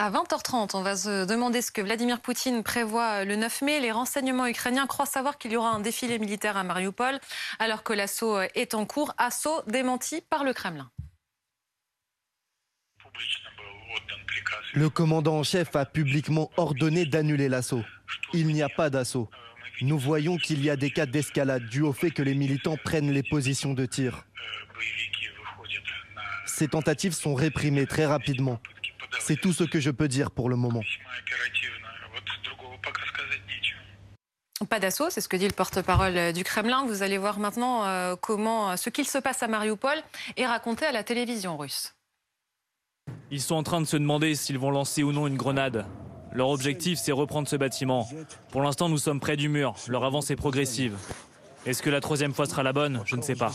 À 20h30, on va se demander ce que Vladimir Poutine prévoit le 9 mai. Les renseignements ukrainiens croient savoir qu'il y aura un défilé militaire à Mariupol alors que l'assaut est en cours. Assaut démenti par le Kremlin. Le commandant en chef a publiquement ordonné d'annuler l'assaut. Il n'y a pas d'assaut. Nous voyons qu'il y a des cas d'escalade dû au fait que les militants prennent les positions de tir. Ces tentatives sont réprimées très rapidement. C'est tout ce que je peux dire pour le moment. Pas d'assaut, c'est ce que dit le porte-parole du Kremlin. Vous allez voir maintenant euh, comment ce qu'il se passe à Mariupol est raconté à la télévision russe. Ils sont en train de se demander s'ils vont lancer ou non une grenade. Leur objectif, c'est reprendre ce bâtiment. Pour l'instant, nous sommes près du mur. Leur avance est progressive. Est-ce que la troisième fois sera la bonne? Je ne sais pas.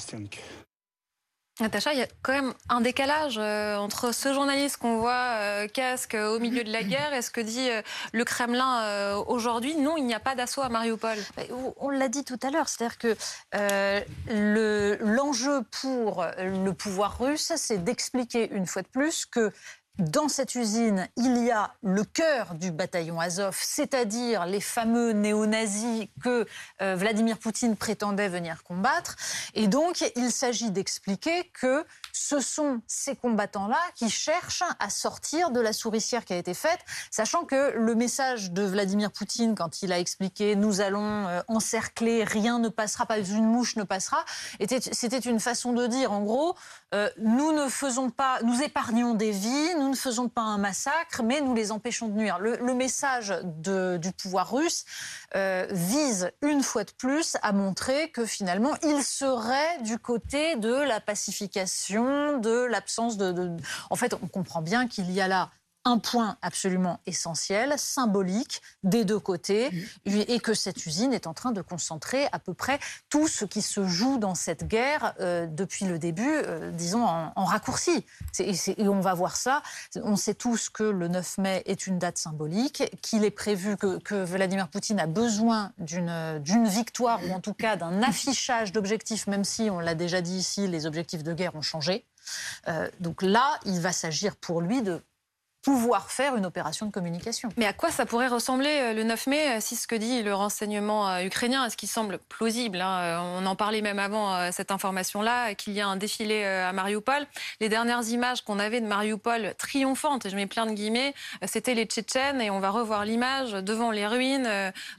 Natacha, il y a quand même un décalage euh, entre ce journaliste qu'on voit euh, casque au milieu de la guerre et ce que dit euh, le Kremlin aujourd'hui. Non, il n'y a pas d'assaut à Mariupol. On l'a dit tout à l'heure, c'est-à-dire que l'enjeu pour le pouvoir russe, c'est d'expliquer une fois de plus que dans cette usine, il y a le cœur du bataillon Azov, c'est-à-dire les fameux néo-nazis que Vladimir Poutine prétendait venir combattre. Et donc, il s'agit d'expliquer que ce sont ces combattants-là qui cherchent à sortir de la souricière qui a été faite, sachant que le message de Vladimir Poutine, quand il a expliqué nous allons euh, encercler, rien ne passera, pas une mouche ne passera, c'était une façon de dire, en gros, euh, nous ne faisons pas, nous épargnons des vies, nous ne faisons pas un massacre, mais nous les empêchons de nuire. Le, message du pouvoir russe euh, vise une fois de plus à montrer que finalement il serait du côté de la pacification de l'absence de, En fait, on comprend bien qu'il y a là un point absolument essentiel, symbolique, des deux côtés, et que cette usine est en train de concentrer à peu près tout ce qui se joue dans cette guerre euh, depuis le début, euh, disons, en, raccourci. et on va voir ça. On sait tous que le 9 mai est une date symbolique, qu'il est prévu que, que, Vladimir Poutine a besoin d'une victoire, ou en tout cas d'un affichage d'objectifs, même si, on l'a déjà dit ici, les objectifs de guerre ont changé. Euh, donc là, il va s'agir pour lui de pouvoir faire une opération de communication. Mais à quoi ça pourrait ressembler euh, le 9 mai, euh, si ce que dit le renseignement ukrainien, ce qui semble plausible hein, On en parlait même avant cette information-là, qu'il y a un défilé à Mariupol. Les dernières images qu'on avait de Mariupol triomphantes, et je mets plein de guillemets, c'était les Tchétchènes, et on va revoir l'image devant les ruines,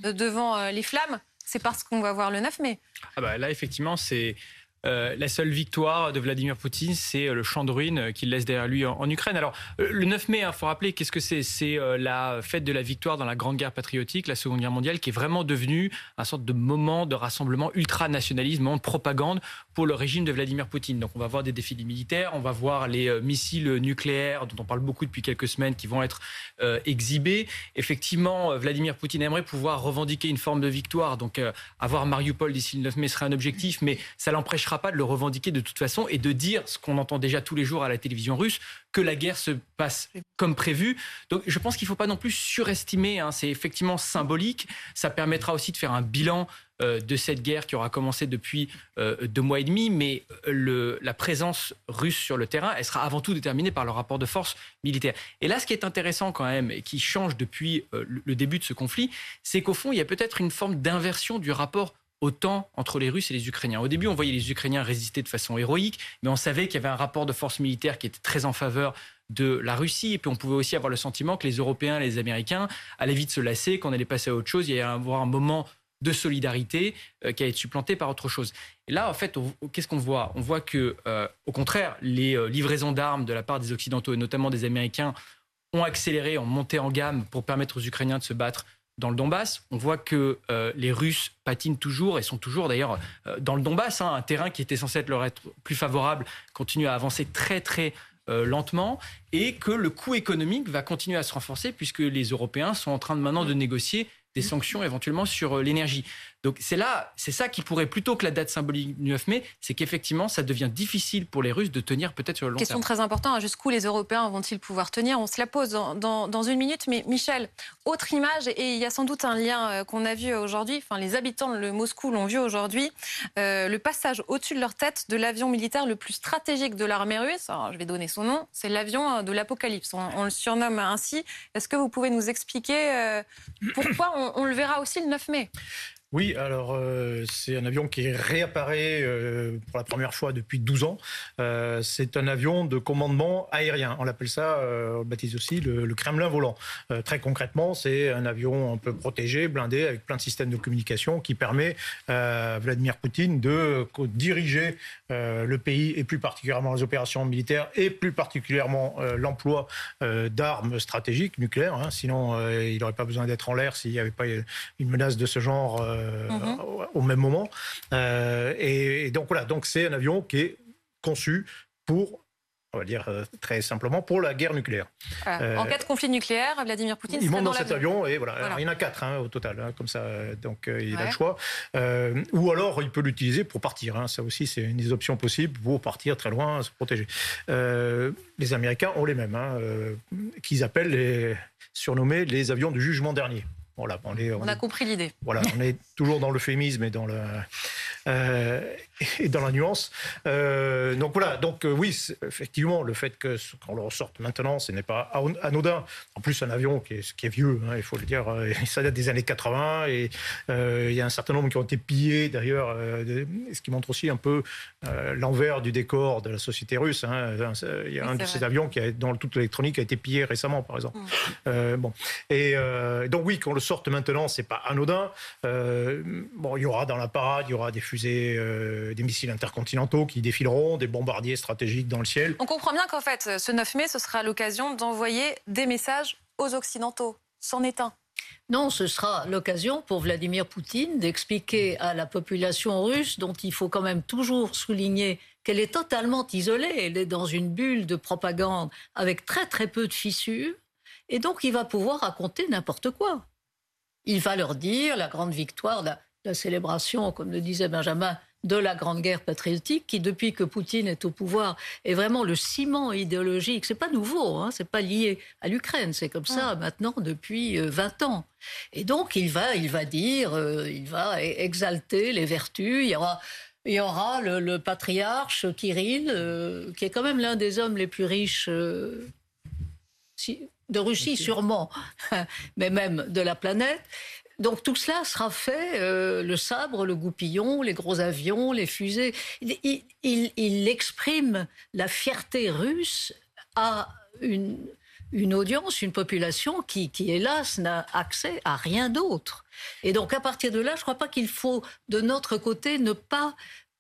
devant les flammes. C'est parce qu'on va voir le 9 mai. Ah bah là, effectivement, c'est euh, la seule victoire de Vladimir Poutine, c'est euh, le champ de ruines euh, qu'il laisse derrière lui en, Ukraine. Alors, le 9 mai, il hein, faut rappeler, qu'est-ce que c'est? C'est la fête de la victoire dans la Grande Guerre patriotique, la Seconde Guerre mondiale, qui est vraiment devenue un sorte de moment de rassemblement ultra-nationalisme, de propagande pour le régime de Vladimir Poutine. Donc, on va voir des défilés militaires, on va voir les missiles nucléaires, dont on parle beaucoup depuis quelques semaines, qui vont être exhibés. Effectivement, Vladimir Poutine aimerait pouvoir revendiquer une forme de victoire, donc avoir Mariupol d'ici le 9 mai serait un objectif, mais ça l'empêchera pas de le revendiquer de toute façon et de dire ce qu'on entend déjà tous les jours à la télévision russe, que la guerre se passe comme prévu. Donc je pense qu'il ne faut pas non plus surestimer, hein. c'est effectivement symbolique, ça permettra aussi de faire un bilan euh, de cette guerre qui aura commencé depuis euh, deux mois et demi, mais euh, la présence russe sur le terrain, elle sera avant tout déterminée par le rapport de force militaire. Et là, ce qui est intéressant quand même, et qui change depuis le début de ce conflit, c'est qu'au fond, il y a peut-être une forme d'inversion du rapport autant entre les Russes et les Ukrainiens. Au début, on voyait les Ukrainiens résister de façon héroïque, mais on savait qu'il y avait un rapport de force militaire qui était très en faveur de la Russie. Et puis on pouvait aussi avoir le sentiment que les Européens et les Américains allaient vite se lasser, qu'on allait passer à autre chose. Il y allait avoir un moment de solidarité euh, qui allait être supplanté par autre chose. Et là, en fait, qu'est-ce qu'on voit? On voit que, euh, au contraire, les euh, livraisons d'armes de la part des Occidentaux et notamment des Américains ont accéléré, ont monté en gamme pour permettre aux Ukrainiens de se battre dans le Donbass. On voit que euh, les Russes patinent toujours et sont toujours d'ailleurs euh, dans le Donbass. Hein, un terrain qui était censé être leur être plus favorable continue à avancer très très euh, lentement et que le coût économique va continuer à se renforcer puisque les Européens sont en train de maintenant de négocier des sanctions éventuellement sur l'énergie. Donc c'est là, c'est ça qui pourrait, plutôt que la date symbolique du 9 mai, c'est qu'effectivement, ça devient difficile pour les Russes de tenir peut-être sur le long Question très importante, hein. jusqu'où les Européens vont-ils pouvoir tenir? On se la pose dans, dans, une minute, mais Michel, autre image, et il y a sans doute un lien euh, qu'on a vu aujourd'hui, enfin les habitants de Moscou l'ont vu aujourd'hui, euh, le passage au-dessus de leur tête de l'avion militaire le plus stratégique de l'armée russe, alors je vais donner son nom, c'est l'avion de l'apocalypse, on, le surnomme ainsi. Est-ce que vous pouvez nous expliquer euh, pourquoi on le verra aussi le 9 mai oui, alors euh, c'est un avion qui réapparaît euh, pour la première fois depuis 12 ans. Euh, c'est un avion de commandement aérien. On l'appelle ça, on le baptise aussi le, Kremlin volant. très concrètement, c'est un avion un peu protégé, blindé, avec plein de systèmes de communication qui permet à Vladimir Poutine de diriger le pays et plus particulièrement les opérations militaires et plus particulièrement l'emploi d'armes stratégiques nucléaires. Hein. sinon, il n'aurait pas besoin d'être en l'air s'il n'y avait pas une menace de ce genre Mhm. au même moment. Euh, et, donc voilà, donc c'est un avion qui est conçu pour on va dire euh, très simplement, pour la guerre nucléaire. Euh, en cas de conflit nucléaire, Vladimir Poutine Il monte dans, cet avion et voilà. il y en a quatre hein, au total, hein, comme ça, donc il a le choix. ou alors il peut l'utiliser pour partir. Hein. ça aussi, c'est une des options possibles pour partir très loin, se protéger. les Américains ont les mêmes, qu'ils appellent les surnommés les avions du jugement dernier. Voilà, on, on, a compris l'idée. Voilà, on est toujours dans l'euphémisme et dans le, euh, et dans la nuance. Euh, donc voilà, donc euh, oui, effectivement, le fait que qu'on le ressorte maintenant, ce n'est pas anodin. En plus, un avion qui est, qui est vieux, hein, il faut le dire, ça date des années 80 et il y a un certain nombre qui ont été pillés d'ailleurs, ce qui montre aussi un peu l'envers du décor de la société russe. Hein. Il y a un de ces avions qui a, dans toute l'électronique a été pillé récemment, par exemple. Mm. bon, et donc oui, qu'on le sorte maintenant, c'est pas anodin. bon, il y aura dans la parade, il y aura des euh, des missiles intercontinentaux qui défileront, des bombardiers stratégiques dans le ciel. On comprend bien qu'en fait, ce 9 mai, ce sera l'occasion d'envoyer des messages aux Occidentaux. C'en est un. Non, ce sera l'occasion pour Vladimir Poutine d'expliquer à la population russe, dont il faut quand même toujours souligner qu'elle est totalement isolée, elle est dans une bulle de propagande avec très très peu de fissures, et donc il va pouvoir raconter n'importe quoi. Il va leur dire la grande victoire, la célébration, comme le disait Benjamin, de la Grande Guerre patriotique, qui depuis que Poutine est au pouvoir est vraiment le ciment idéologique. C'est pas nouveau, hein, c'est pas lié à l'Ukraine, c'est comme ça maintenant depuis 20 euh, ans. Et donc il va, il va dire, euh, il va exalter les vertus. Il y aura il y aura le, patriarche Kirill, euh, qui est quand même l'un des hommes les plus riches de Russie, sûrement, mais même de la planète. Donc tout cela sera fait, euh, le sabre, le goupillon, les gros avions, les fusées. Il, exprime la fierté russe à une, audience, une population qui, qui hélas, n'a accès à rien d'autre. Et donc à partir de là, je ne crois pas qu'il faut, de notre côté, ne pas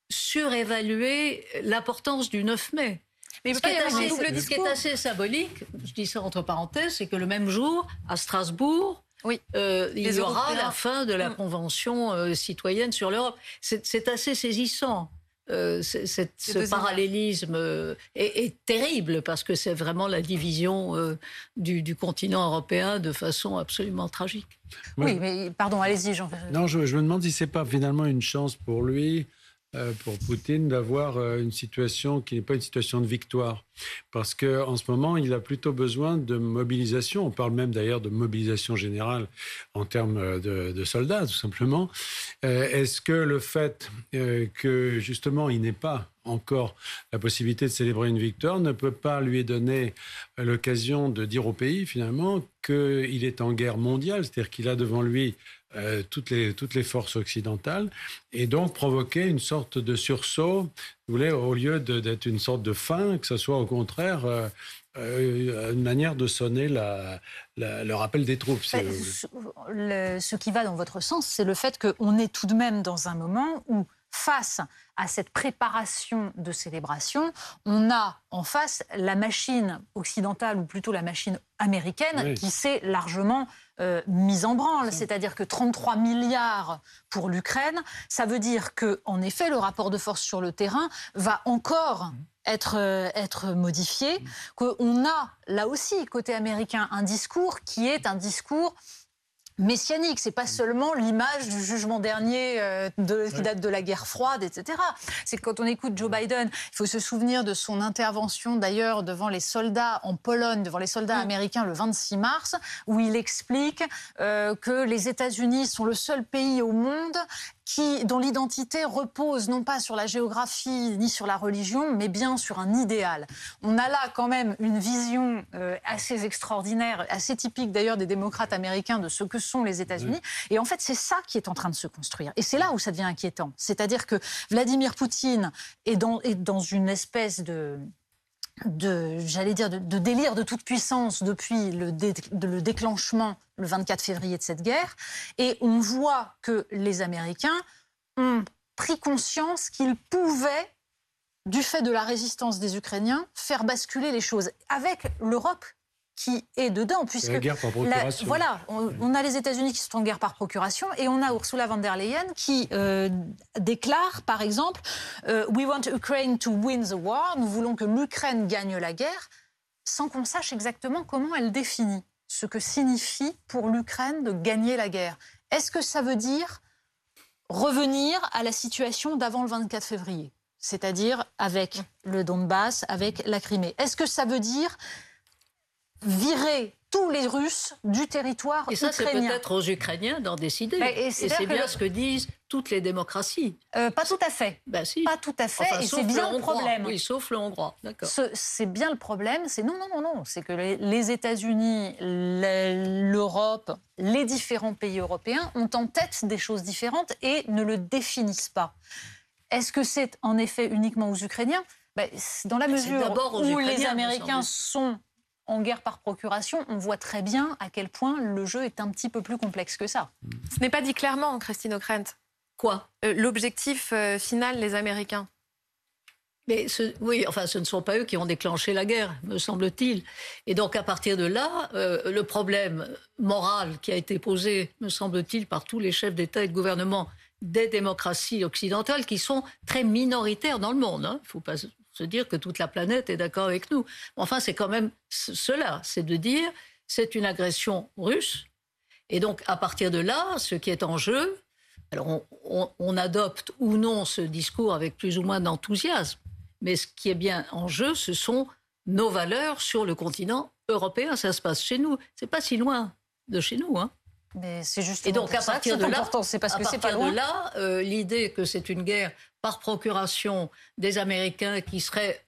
surévaluer l'importance du 9 mai. Mais ce, qui est, assez, ce qui est assez symbolique, je dis ça entre parenthèses, c'est que le même jour, à Strasbourg, oui. Euh, il y aura la fin de la mm. Convention euh, citoyenne sur l'Europe. C'est assez saisissant. Euh, ce parallélisme est, terrible parce que c'est vraiment la division du, continent européen de façon absolument tragique. Oui, mais pardon, allez-y, Jean. Non, je, je, me demande si c'est pas finalement une chance pour lui euh, pour Poutine d'avoir euh, une situation qui n'est pas une situation de victoire. Parce qu'en ce moment, il a plutôt besoin de mobilisation. On parle même d'ailleurs de mobilisation générale en termes euh, de, soldats, tout simplement. Est-ce que le fait que justement il n'ait pas encore la possibilité de célébrer une victoire ne peut pas lui donner l'occasion de dire au pays finalement qu'il est en guerre mondiale, c'est-à-dire qu'il a devant lui euh, toutes, les, toutes les forces occidentales, et donc provoquer une sorte de sursaut, vous voulez, au lieu d'être une sorte de fin, que ce soit au contraire euh, euh, une manière de sonner la, le rappel des troupes. ce qui va dans votre sens, c'est le fait qu'on est tout de même dans un moment où face à cette préparation de célébration, on a en face la machine occidentale, ou plutôt la machine américaine, qui s'est largement euh, mise en branle. C'est-à-dire que 33 milliards pour l'Ukraine, ça veut dire que, en effet, le rapport de force sur le terrain va encore mmh. être, euh, être modifié, mmh. qu'on a là aussi, côté américain, un discours qui est un discours messianique. C'est pas seulement l'image du jugement dernier euh, de, qui date de la guerre froide, etc. C'est quand on écoute Joe Biden, il faut se souvenir de son intervention d'ailleurs devant les soldats en Pologne, devant les soldats mm. américains le 26 mars, où il explique euh, que les États-Unis sont le seul pays au monde qui, dont l'identité repose non pas sur la géographie ni sur la religion, mais bien sur un idéal. On a là quand même une vision euh, assez extraordinaire, assez typique d'ailleurs des démocrates américains de ce que sont les États-Unis. Et en fait, c'est ça qui est en train de se construire. Et c'est là où ça devient inquiétant. C'est-à-dire que Vladimir Poutine est dans, est dans une espèce de de, j'allais dire, de, délire de toute puissance depuis le, le, déclenchement le 24 février de cette guerre. Et on voit que les Américains ont pris conscience qu'ils pouvaient, du fait de la résistance des Ukrainiens, faire basculer les choses. Avec l'Europe qui est dedans, puisque la guerre par procuration. voilà, on, a les États-Unis qui sont en guerre par procuration, et on a Ursula von der Leyen qui euh, déclare, par exemple, euh, We want Ukraine to win the war. Nous voulons que l'Ukraine gagne la guerre, sans qu'on sache exactement comment elle définit ce que signifie pour l'Ukraine de gagner la guerre. Est-ce que ça veut dire revenir à la situation d'avant le 24 février, c'est-à-dire avec le Donbass, avec la Crimée? Est-ce que ça veut dire virer tous les Russes du territoire Et ça, c'est peut-être aux Ukrainiens d'en décider. et c'est bien ce que disent toutes les démocraties. Euh, pas tout à fait. Ben, si. Pas tout à fait. et c'est bien le, problème. Oui, sauf le hongrois. D'accord. C'est bien le problème. C'est non, non, non, non. C'est que les, États-Unis, l'Europe, les différents pays européens ont en tête des choses différentes et ne le définissent pas. Est-ce que c'est en effet uniquement aux Ukrainiens? Ben, Dans la mesure où les Américains sont en guerre par procuration, on voit très bien à quel point le jeu est un petit peu plus complexe que ça. Ce n'est pas dit clairement, Christine O'Krent. Quoi? Euh, L'objectif euh, final, les Américains. Mais oui, enfin, ce ne sont pas eux qui ont déclenché la guerre, me semble-t-il. Et donc, à partir de là, euh, le problème moral qui a été posé, me semble-t-il, par tous les chefs d'État et de gouvernement des démocraties occidentales, qui sont très minoritaires dans le monde. Hein. Il ne faut pas se dire que toute la planète est d'accord avec nous. Enfin, c'est quand même cela, c'est de dire c'est une agression russe. Et donc, à partir de là, ce qui est en jeu, alors on, adopte ou non ce discours avec plus ou moins d'enthousiasme, mais ce qui est bien en jeu, ce sont nos valeurs sur le continent européen. Ça se passe chez nous. C'est pas si loin de chez nous, hein. Mais c'est juste. Et donc à partir de là, c'est parce que c'est pas loin. de là, euh, l'idée que c'est une guerre par procuration des Américains qui seraient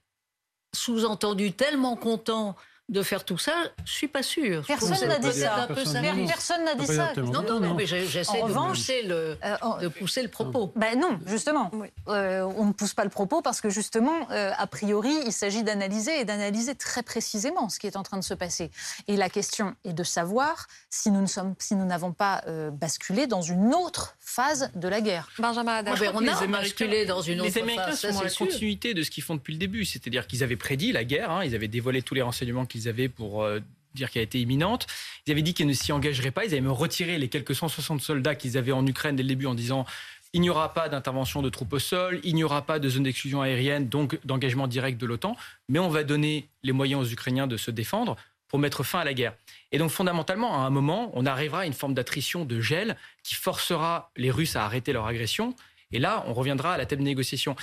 sous-entendus tellement contents de faire tout ça, je suis pas sûr. Personne n'a dit ça. Personne n'a dit ça. Non, non, mais j'essaie de, pousser le, euh, de pousser le propos. Ben non, justement. Euh, on ne pousse pas le propos parce que justement, euh, a priori, il s'agit d'analyser et d'analyser très précisément ce qui est en train de se passer. Et la question est de savoir si nous ne sommes, si nous n'avons pas basculé dans une autre phase de la guerre. Benjamin ah ben, on a basculé dans une autre phase. Les Américains sont la continuité de ce qu'ils font depuis le début, c'est-à-dire qu'ils avaient prédit la guerre, hein, ils avaient dévoilé tous les renseignements qui ils avaient pour euh, dire qu'elle était imminente. Ils avaient dit qu'ils ne s'y engageraient pas. Ils avaient même retiré les quelques 160 soldats qu'ils avaient en Ukraine dès le début en disant il n'y aura pas d'intervention de troupes au sol, il n'y aura pas de zone d'exclusion aérienne, donc d'engagement direct de l'OTAN, mais on va donner les moyens aux Ukrainiens de se défendre pour mettre fin à la guerre. Et donc fondamentalement, à un moment, on arrivera à une forme d'attrition, de gel, qui forcera les Russes à arrêter leur agression. Et là, on reviendra à la table de négociation.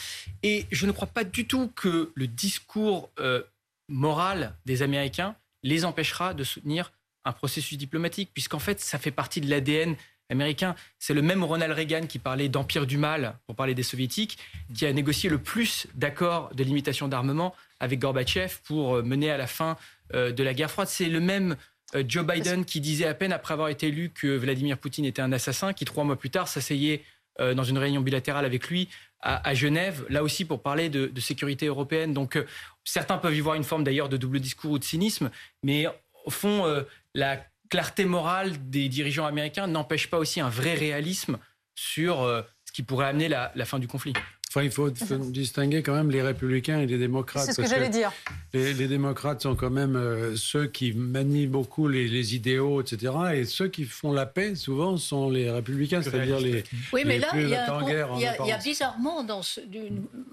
Et je ne crois pas du tout que le discours euh, moral des Américains les empêchera de soutenir un processus diplomatique, puisqu'en fait, ça fait partie de l'ADN américain. C'est le même Ronald Reagan qui parlait d'empire du mal, pour parler des soviétiques, qui a négocié le plus d'accords de limitation d'armement avec Gorbatchev pour euh, mener à la fin euh, de la guerre froide. C'est le même euh, Joe Biden qui disait à peine après avoir été élu que Vladimir Poutine était un assassin, qui trois mois plus tard s'asseyait dans une réunion bilatérale avec lui à, Genève, là aussi pour parler de, sécurité européenne. Donc euh, certains peuvent y voir une forme d'ailleurs de double discours ou de cynisme, mais au fond, euh, la clarté morale des dirigeants américains n'empêche pas aussi un vrai réalisme sur euh, ce qui pourrait amener la fin du conflit. Enfin, il faut distinguer quand même les républicains et les démocrates. C'est ce que j'allais dire. Les, démocrates sont quand même euh, ceux qui manient beaucoup les, idéaux, etc. Et ceux qui font la paix, souvent, sont les républicains, c'est-à-dire les. Oui, mais là, il y, a, bizarrement, dans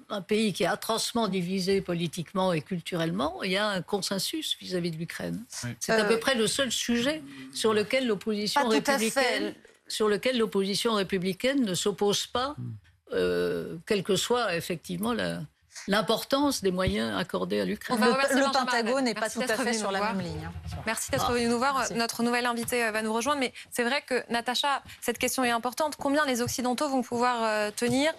un pays qui est atrocement divisé politiquement et culturellement, il y a un consensus vis-à-vis de l'Ukraine. C'est à peu euh, près le seul sujet sur lequel l'opposition républicaine sur lequel l'opposition républicaine ne s'oppose pas, euh, quelle que soit effectivement l'importance des moyens accordés à l'Ukraine. Le, Pentagone n'est pas tout à fait sur la même ligne. Hein. Merci d'être venu nous voir. Notre nouvelle invitée euh, va nous rejoindre. Mais c'est vrai que, Natacha, cette question est importante. Combien les Occidentaux vont pouvoir euh, tenir?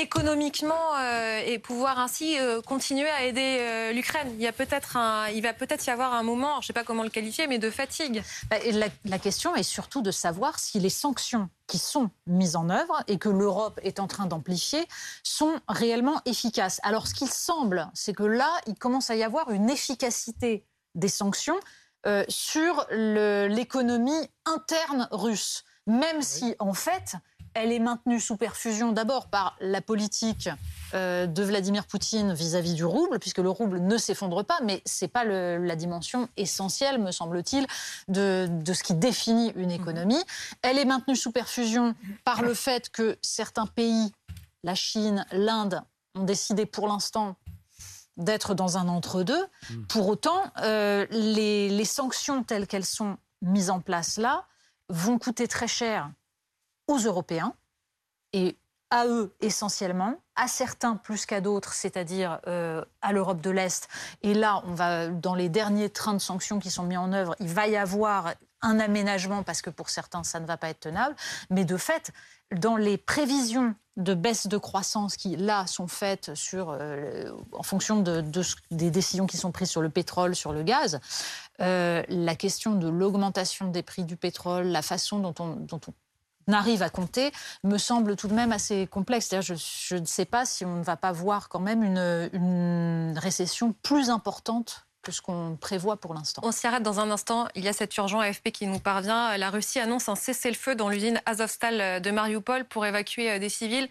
Économiquement euh, et pouvoir ainsi euh, continuer à aider euh, l'Ukraine. Il, y a peut-être un, il va peut-être y avoir un moment, je ne sais pas comment le qualifier, mais de fatigue. Bah, la, la, question est surtout de savoir si les sanctions qui sont mises en œuvre et que l'Europe est en train d'amplifier sont réellement efficaces. Alors ce qu'il semble, c'est que là, il commence à y avoir une efficacité des sanctions sur l'économie interne russe, même si en fait elle est maintenue sous perfusion d'abord par la politique euh, de Vladimir Poutine vis-à-vis du rouble, puisque le rouble ne s'effondre pas, mais ce n'est pas la dimension essentielle, me semble-t-il, de, ce qui définit une économie. Elle est maintenue sous perfusion par le fait que certains pays, la Chine, l'Inde, ont décidé pour l'instant d'être dans un entre-deux. Hmm. Pour autant, euh, les sanctions telles qu'elles sont mises en place là vont coûter très cher aux Européens et à eux essentiellement, à certains plus qu'à d'autres, c'est-à-dire euh, à l'Europe de l'Est. Et là, on va dans les derniers trains de sanctions qui sont mis en œuvre, il va y avoir un aménagement parce que pour certains, ça ne va pas être tenable. Mais de fait, dans les prévisions de baisse de croissance qui, là, sont faites sur, euh, en fonction de, des décisions qui sont prises sur le pétrole, sur le gaz, euh, la question de l'augmentation des prix du pétrole, la façon dont on, dont on arrive à compter me semble tout de même assez complexe. Je, je, ne sais pas si on ne va pas voir quand même une, récession plus importante que ce qu'on prévoit pour l'instant. On s'y arrête dans un instant. Il y a cet urgent AFP qui nous parvient. La Russie annonce un cessez-le-feu dans l'usine Azovstal de Mariupol pour évacuer des civils.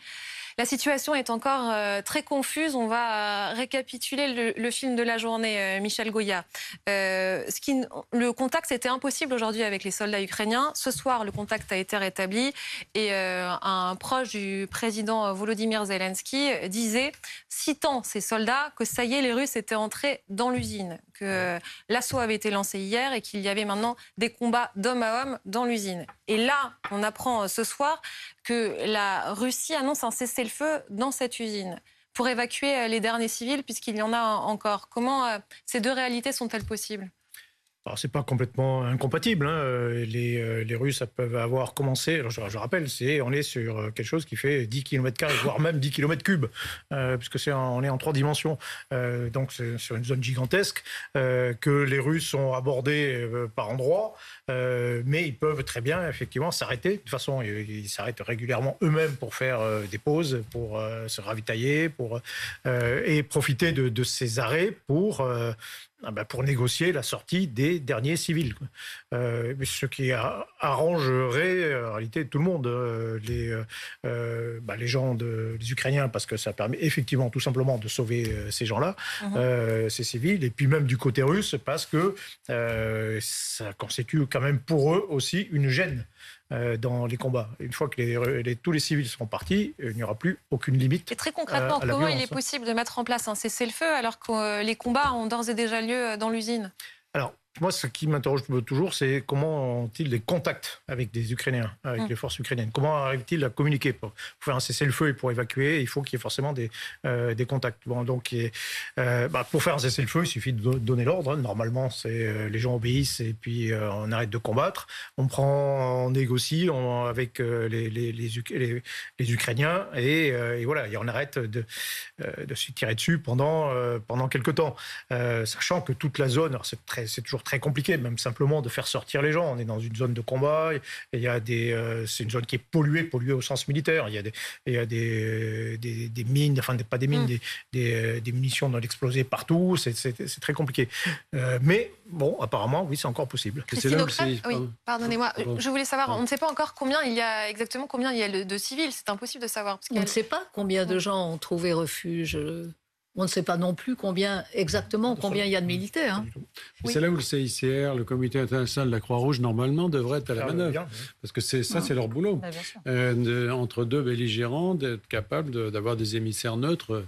La situation est encore euh, très confuse. On va récapituler le, film de la journée, euh, Michel Goya. Euh, ce qui, le contact était impossible aujourd'hui avec les soldats ukrainiens. Ce soir, le contact a été rétabli et un proche du président Volodymyr Zelensky disait, citant ces soldats, que ça y est, les Russes étaient entrés dans l'usine, que l'assaut avait été lancé hier et qu'il y avait maintenant des combats d'homme à homme dans l'usine. Et là, on apprend ce soir que la Russie annonce un cessez-le-feu dans cette usine pour évacuer euh, les derniers civils, puisqu'il y en a encore. Comment euh, ces deux réalités sont-elles possibles? Alors, c'est pas complètement incompatible. Hein. Euh, les, les, Russes peuvent avoir commencé. je, je, rappelle, c'est on est sur quelque chose qui fait 10 km, voire même 10 km, puisque c'est on est en trois dimensions. donc, c'est sur une zone gigantesque que les Russes ont abordé par endroits. Euh, mais ils peuvent très bien, effectivement, s'arrêter. De toute façon, ils s'arrêtent régulièrement eux-mêmes pour faire euh, des pauses, pour euh, se ravitailler, pour, et profiter de, ces arrêts pour ah ben, pour négocier la sortie des derniers civils. Euh, ce qui arrangerait en réalité tout le monde, les, euh, bah, les gens, de, les Ukrainiens, parce que ça permet effectivement tout simplement de sauver ces gens-là, mhm. ces civils, et puis même du côté russe, parce que ça constitue quand même pour eux aussi une gêne. Euh, dans les combats. Une fois que les, tous les civils seront partis, il n'y aura plus aucune limite. Et très concrètement, comment il est possible de mettre en place un cessez-le-feu alors que les combats ont d'ores et déjà lieu dans l'usine? Moi, ce qui m'interroge toujours, c'est comment ont-ils des contacts avec des Ukrainiens, avec hum. les forces ukrainiennes? Comment arrivent-ils à communiquer pour, faire un cessez-le-feu et pour évacuer? Il faut qu'il y ait forcément des, euh, des contacts. Bon, donc, euh, bah, pour faire un cessez-le-feu, il suffit de donner l'ordre. Normalement, c'est euh, les gens obéissent et puis on arrête de combattre. On prend, on négocie avec les, les, les, les, Ukrainiens et, et, voilà, et on arrête de, de se tirer dessus pendant, pendant quelques temps, sachant que toute la zone, c'est toujours très très compliqué, même simplement de faire sortir les gens. On est dans une zone de combat, il y a des, euh, c'est une zone qui est polluée, polluée au sens militaire. Il y a des, il y a des, des, mines, enfin pas des mines, mm. des, des, munitions dans l'explosé partout. C'est très compliqué. mais bon, apparemment, oui, c'est encore possible. C'est oui, pardonnez-moi. Je voulais savoir, on ne sait pas encore combien il y a exactement combien il y a de civils. C'est impossible de savoir. on ne sait pas combien de gens ont trouvé refuge. On ne sait pas non plus combien exactement combien il y a de militaires. Hein. C'est là où le CICR, le Comité international de la Croix-Rouge, normalement devrait être à la manœuvre, parce que c'est ça, c'est leur boulot. Euh, entre deux belligérants, d'être capable d'avoir des émissaires neutres.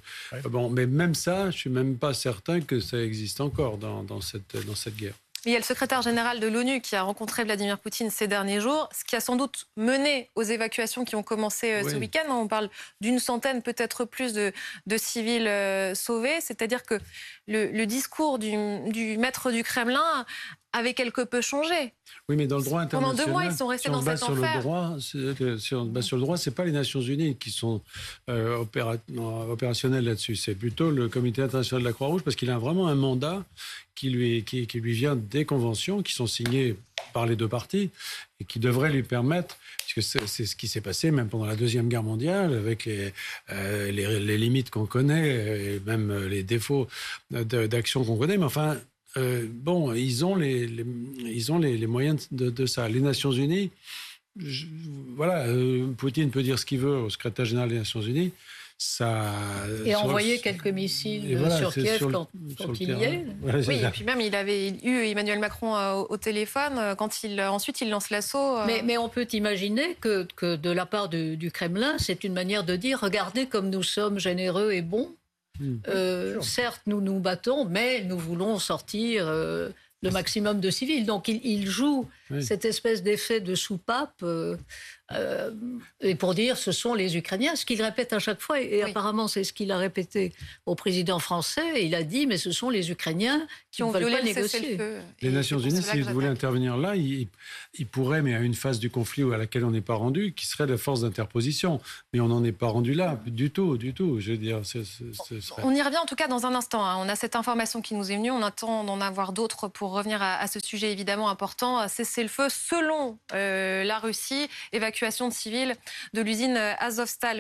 Bon, mais même ça, je suis même pas certain que ça existe encore dans, cette, dans cette guerre. Il y a le secrétaire général de l'ONU qui a rencontré Vladimir Poutine ces derniers jours, ce qui a sans doute mené aux évacuations qui ont commencé euh, ce week-end. On parle d'une centaine, peut-être plus, de, civils euh, sauvés. C'est-à-dire que le, discours du, maître du Kremlin avait quelque peu changé. Oui, mais dans le droit international. Pendant deux mois, ils sont restés dans cet enfer. Le droit, si on se base sur le droit, c'est pas les Nations Unies qui sont euh, opérationnelles là-dessus. C'est plutôt le Comité international de la Croix-Rouge parce qu'il a vraiment un mandat qui lui, qui, lui vient des conventions qui sont signées par les deux parties et qui devraient lui permettre, puisque c'est ce qui s'est passé même pendant la Deuxième Guerre mondiale, avec les, euh, les, limites qu'on connaît et même les défauts d'action qu'on connaît, mais enfin, euh, bon, ils ont les, ils ont les, moyens de, ça. Les Nations Unies, voilà, euh, Poutine peut dire ce qu'il veut au secrétaire général des Nations Unies. Ça, et envoyer quelques missiles sur Kiev quand, il y est. oui, et puis même il avait eu Emmanuel Macron euh, au, téléphone quand il ensuite il lance l'assaut. Mais, mais, on peut imaginer que, que de la part du Kremlin, c'est une manière de dire regardez comme nous sommes généreux et bons. Hmm. Euh, certes, nous nous battons, mais nous voulons sortir euh, le maximum de civils. Donc il, joue cette espèce d'effet de soupape euh, euh, et pour dire ce sont les Ukrainiens, ce qu'il répète à chaque fois, et apparemment c'est ce qu'il a répété au président français, il a dit mais ce sont les Ukrainiens qui, ont veulent pas négocier. Les Nations Unies, s'ils voulaient intervenir là, ils, pourraient, mais à une phase du conflit à laquelle on n'est pas rendu, qui serait la force d'interposition. Mais on n'en est pas rendu là, du tout, du tout. Je veux dire, On y revient en tout cas dans un instant. Hein. On a cette information qui nous est venue, on attend d'en avoir d'autres pour revenir à, ce sujet évidemment important. Cesser le feu selon euh, la Russie, évacuer de civile de l'usine Azovstal.